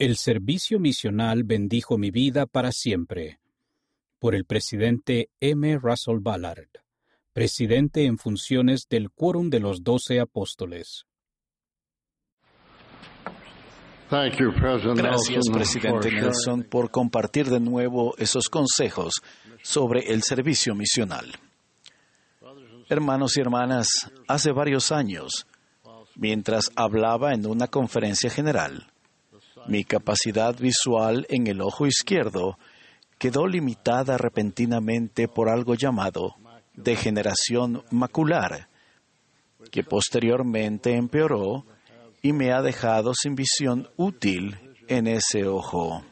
El servicio misional bendijo mi vida para siempre. Por el presidente M. Russell Ballard, presidente en funciones del Quórum de los Doce Apóstoles. Gracias, presidente Nelson, por compartir de nuevo esos consejos sobre el servicio misional. Hermanos y hermanas, hace varios años, mientras hablaba en una conferencia general, mi capacidad visual en el ojo izquierdo quedó limitada repentinamente por algo llamado degeneración macular, que posteriormente empeoró y me ha dejado sin visión útil en ese ojo.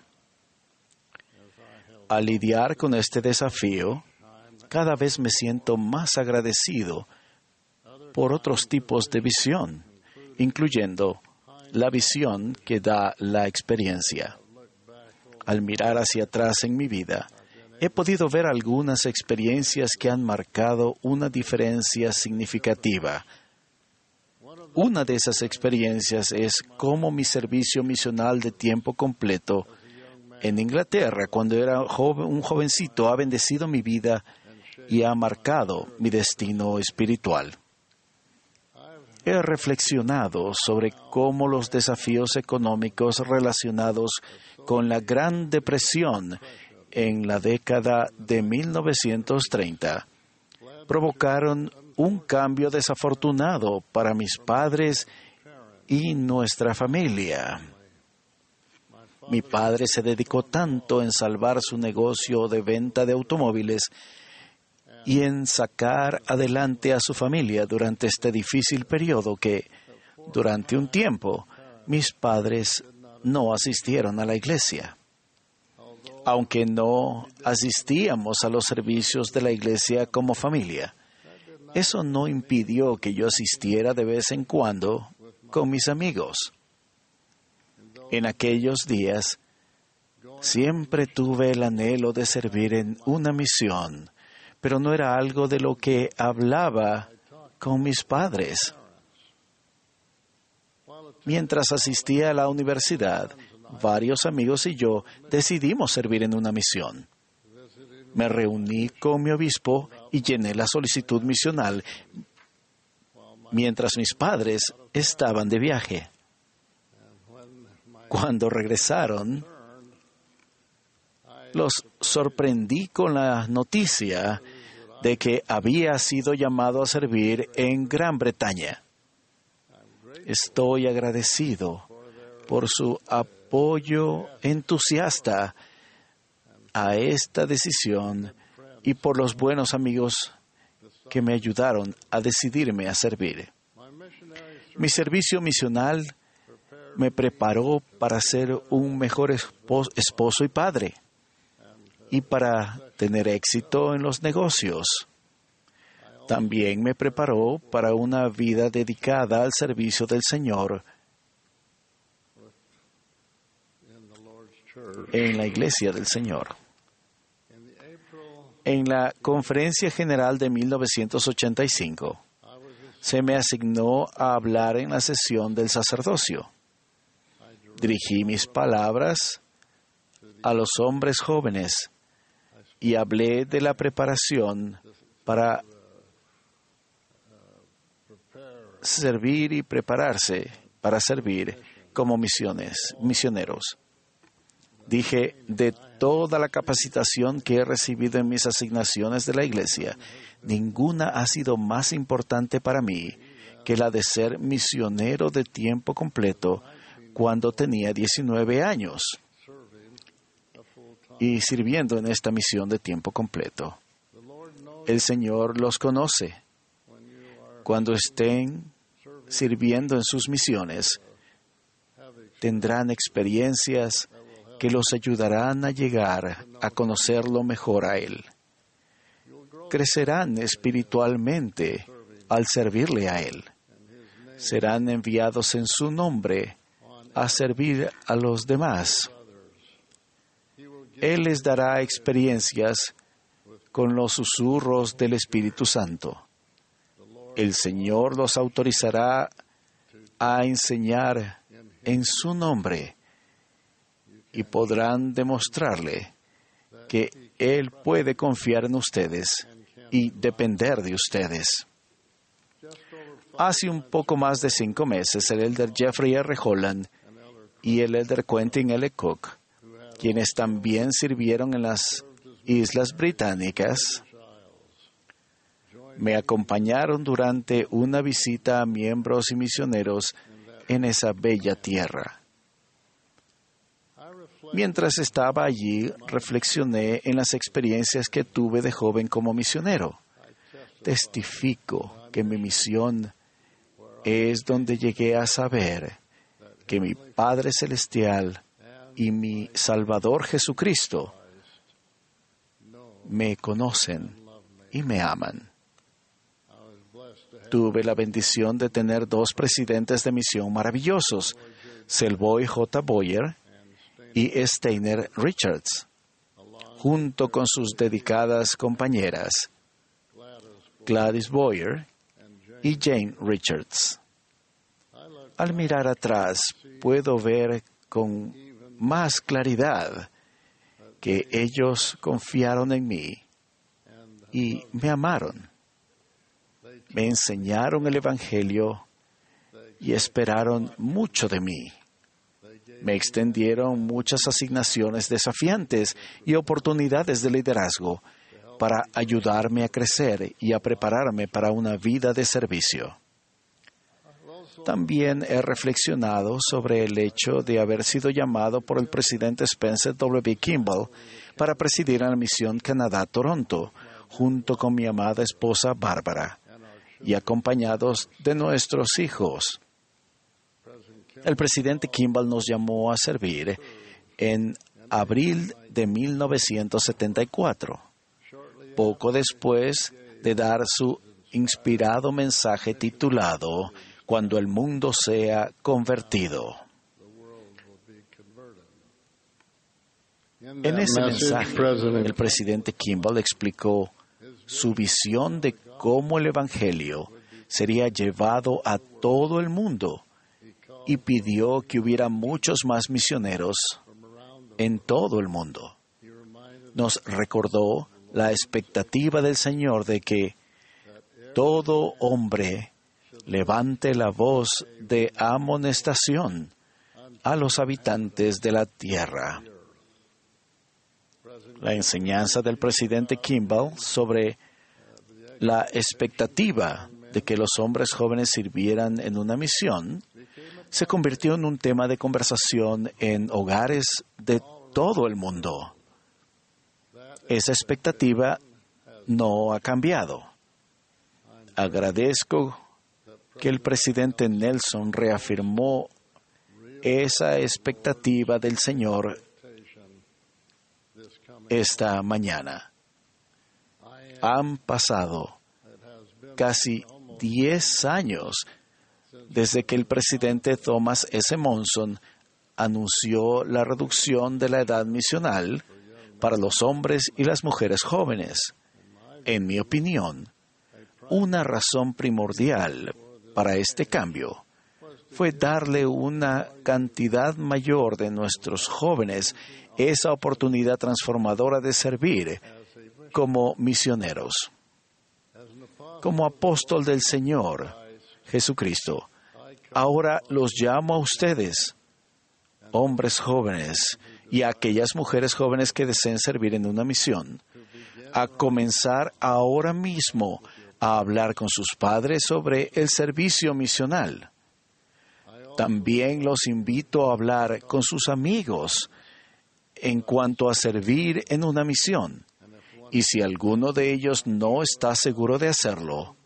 Al lidiar con este desafío, cada vez me siento más agradecido por otros tipos de visión, incluyendo la visión que da la experiencia. Al mirar hacia atrás en mi vida, he podido ver algunas experiencias que han marcado una diferencia significativa. Una de esas experiencias es cómo mi servicio misional de tiempo completo en Inglaterra, cuando era un jovencito, ha bendecido mi vida y ha marcado mi destino espiritual he reflexionado sobre cómo los desafíos económicos relacionados con la Gran Depresión en la década de 1930 provocaron un cambio desafortunado para mis padres y nuestra familia. Mi padre se dedicó tanto en salvar su negocio de venta de automóviles y en sacar adelante a su familia durante este difícil periodo que, durante un tiempo, mis padres no asistieron a la iglesia. Aunque no asistíamos a los servicios de la iglesia como familia, eso no impidió que yo asistiera de vez en cuando con mis amigos. En aquellos días, siempre tuve el anhelo de servir en una misión pero no era algo de lo que hablaba con mis padres. Mientras asistía a la universidad, varios amigos y yo decidimos servir en una misión. Me reuní con mi obispo y llené la solicitud misional mientras mis padres estaban de viaje. Cuando regresaron, los sorprendí con la noticia de que había sido llamado a servir en Gran Bretaña. Estoy agradecido por su apoyo entusiasta a esta decisión y por los buenos amigos que me ayudaron a decidirme a servir. Mi servicio misional me preparó para ser un mejor esposo y padre y para tener éxito en los negocios. También me preparó para una vida dedicada al servicio del Señor en la iglesia del Señor. En la Conferencia General de 1985, se me asignó a hablar en la sesión del sacerdocio. Dirigí mis palabras a los hombres jóvenes y hablé de la preparación para servir y prepararse para servir como misiones, misioneros. Dije, de toda la capacitación que he recibido en mis asignaciones de la Iglesia, ninguna ha sido más importante para mí que la de ser misionero de tiempo completo cuando tenía 19 años y sirviendo en esta misión de tiempo completo. El Señor los conoce. Cuando estén sirviendo en sus misiones, tendrán experiencias que los ayudarán a llegar a conocerlo mejor a Él. Crecerán espiritualmente al servirle a Él. Serán enviados en su nombre a servir a los demás. Él les dará experiencias con los susurros del Espíritu Santo. El Señor los autorizará a enseñar en su nombre y podrán demostrarle que Él puede confiar en ustedes y depender de ustedes. Hace un poco más de cinco meses, el elder Jeffrey R. Holland y el elder Quentin L. Cook, quienes también sirvieron en las Islas Británicas, me acompañaron durante una visita a miembros y misioneros en esa bella tierra. Mientras estaba allí, reflexioné en las experiencias que tuve de joven como misionero. Testifico que mi misión es donde llegué a saber que mi Padre Celestial y mi Salvador Jesucristo me conocen y me aman. Tuve la bendición de tener dos presidentes de misión maravillosos, Selboy J. Boyer y Steiner Richards, junto con sus dedicadas compañeras, Gladys Boyer y Jane Richards. Al mirar atrás, puedo ver con más claridad que ellos confiaron en mí y me amaron. Me enseñaron el Evangelio y esperaron mucho de mí. Me extendieron muchas asignaciones desafiantes y oportunidades de liderazgo para ayudarme a crecer y a prepararme para una vida de servicio. También he reflexionado sobre el hecho de haber sido llamado por el presidente Spencer W. Kimball para presidir la misión Canadá-Toronto, junto con mi amada esposa Bárbara, y acompañados de nuestros hijos. El presidente Kimball nos llamó a servir en abril de 1974, poco después de dar su inspirado mensaje titulado Cuando el mundo sea convertido. En ese mensaje, el presidente Kimball explicó su visión de cómo el Evangelio sería llevado a todo el mundo y pidió que hubiera muchos más misioneros en todo el mundo. Nos recordó la expectativa del Señor de que todo hombre levante la voz de amonestación a los habitantes de la tierra. La enseñanza del presidente Kimball sobre la expectativa de que los hombres jóvenes sirvieran en una misión se convirtió en un tema de conversación en hogares de todo el mundo. Esa expectativa no ha cambiado. Agradezco que el presidente Nelson reafirmó esa expectativa del Señor esta mañana. Han pasado casi 10 años desde que el presidente Thomas S. Monson anunció la reducción de la edad misional para los hombres y las mujeres jóvenes. En mi opinión, una razón primordial para este cambio fue darle una cantidad mayor de nuestros jóvenes esa oportunidad transformadora de servir como misioneros. Como apóstol del Señor Jesucristo, ahora los llamo a ustedes, hombres jóvenes, y a aquellas mujeres jóvenes que deseen servir en una misión, a comenzar ahora mismo a hablar con sus padres sobre el servicio misional. También los invito a hablar con sus amigos en cuanto a servir en una misión. Y si alguno de ellos no está seguro de hacerlo,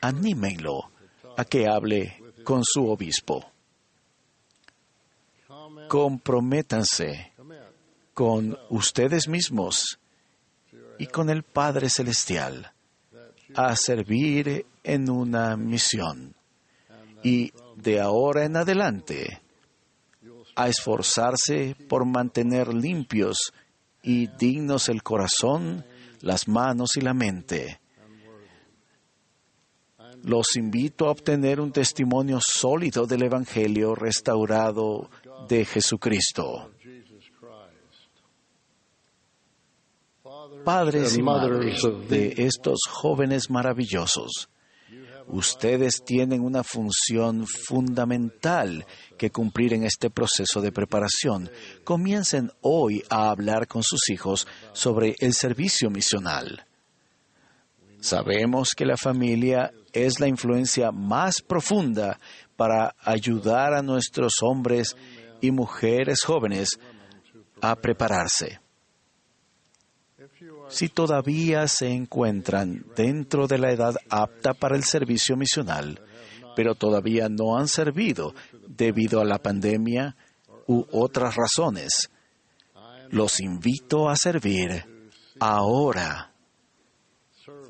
anímenlo a que hable con su obispo. Comprométanse con ustedes mismos y con el Padre Celestial a servir en una misión. Y de ahora en adelante, a esforzarse por mantener limpios y dignos el corazón, las manos y la mente. Los invito a obtener un testimonio sólido del Evangelio restaurado de Jesucristo. Padres y madres de estos jóvenes maravillosos. Ustedes tienen una función fundamental que cumplir en este proceso de preparación. Comiencen hoy a hablar con sus hijos sobre el servicio misional. Sabemos que la familia es la influencia más profunda para ayudar a nuestros hombres y mujeres jóvenes a prepararse. Si todavía se encuentran dentro de la edad apta para el servicio misional, pero todavía no han servido debido a la pandemia u otras razones, los invito a servir ahora.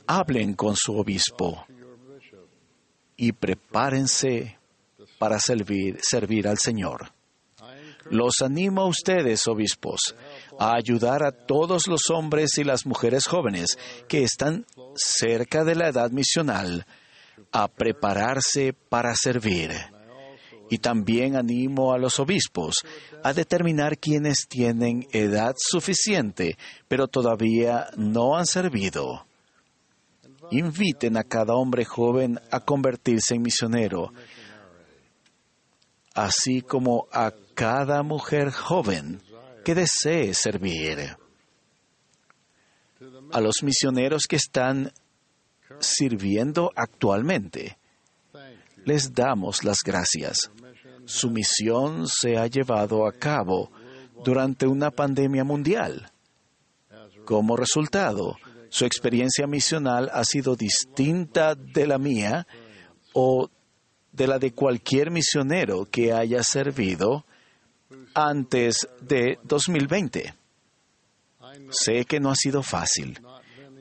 Hablen con su obispo y prepárense para servir, al Señor. Los animo a ustedes, obispos, a ayudar a todos los hombres y las mujeres jóvenes que están cerca de la edad misional a prepararse para servir. Y también animo a los obispos a determinar quienes tienen edad suficiente, pero todavía no han servido. Inviten a cada hombre joven a convertirse en misionero, así como a cada mujer joven que desee servir. A los misioneros que están sirviendo actualmente, les damos las gracias. Su misión se ha llevado a cabo durante una pandemia mundial. Como resultado, su experiencia misional ha sido distinta de la mía o de la de cualquier misionero que haya servido antes de 2020. Sé que no ha sido fácil,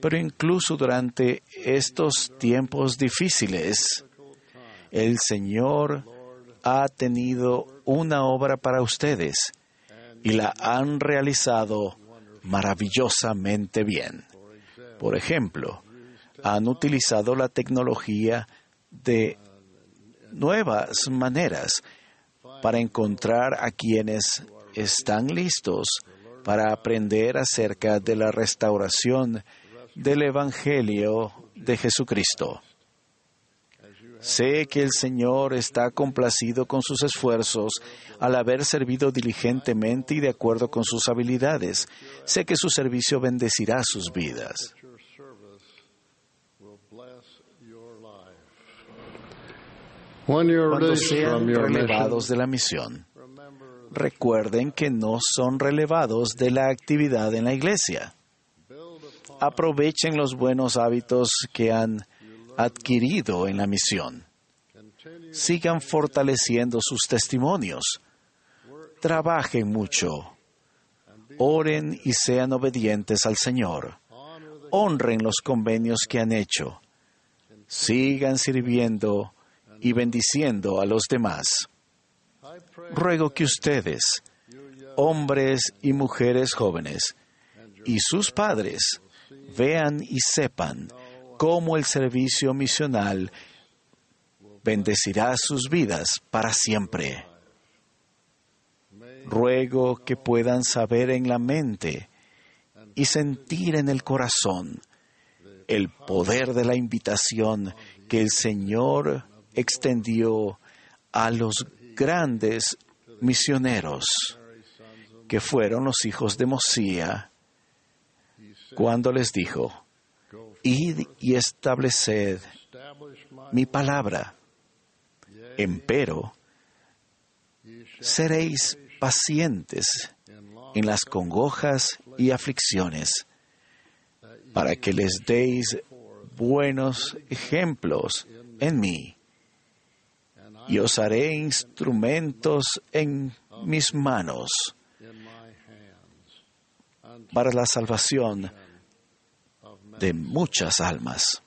pero incluso durante estos tiempos difíciles, el Señor ha tenido una obra para ustedes y la han realizado maravillosamente bien. Por ejemplo, han utilizado la tecnología de nuevas maneras para encontrar a quienes están listos para aprender acerca de la restauración del Evangelio de Jesucristo. Sé que el Señor está complacido con sus esfuerzos al haber servido diligentemente y de acuerdo con sus habilidades. Sé que su servicio bendecirá sus vidas. Cuando sean relevados de la misión, recuerden que no son relevados de la actividad en la iglesia. Aprovechen los buenos hábitos que han adquirido en la misión. Sigan fortaleciendo sus testimonios. Trabajen mucho. Oren y sean obedientes al Señor. Honren los convenios que han hecho. Sigan sirviendo y bendiciendo a los demás. Ruego que ustedes, hombres y mujeres jóvenes, y sus padres, vean y sepan cómo el servicio misional bendecirá sus vidas para siempre. Ruego que puedan saber en la mente y sentir en el corazón el poder de la invitación que el Señor extendió a los grandes misioneros que fueron los hijos de Mosía cuando les dijo, id y estableced mi palabra, empero seréis pacientes en las congojas y aflicciones, para que les deis buenos ejemplos en mí y os haré instrumentos en mis manos para la salvación de muchas almas.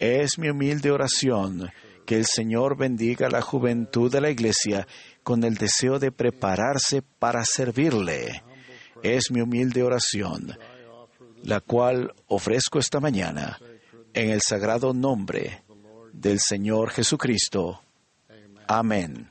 Es mi humilde oración que el Señor bendiga la juventud de la Iglesia con el deseo de prepararse para servirle. Es mi humilde oración, la cual ofrezco esta mañana en el sagrado nombre del Señor Jesucristo. Amén.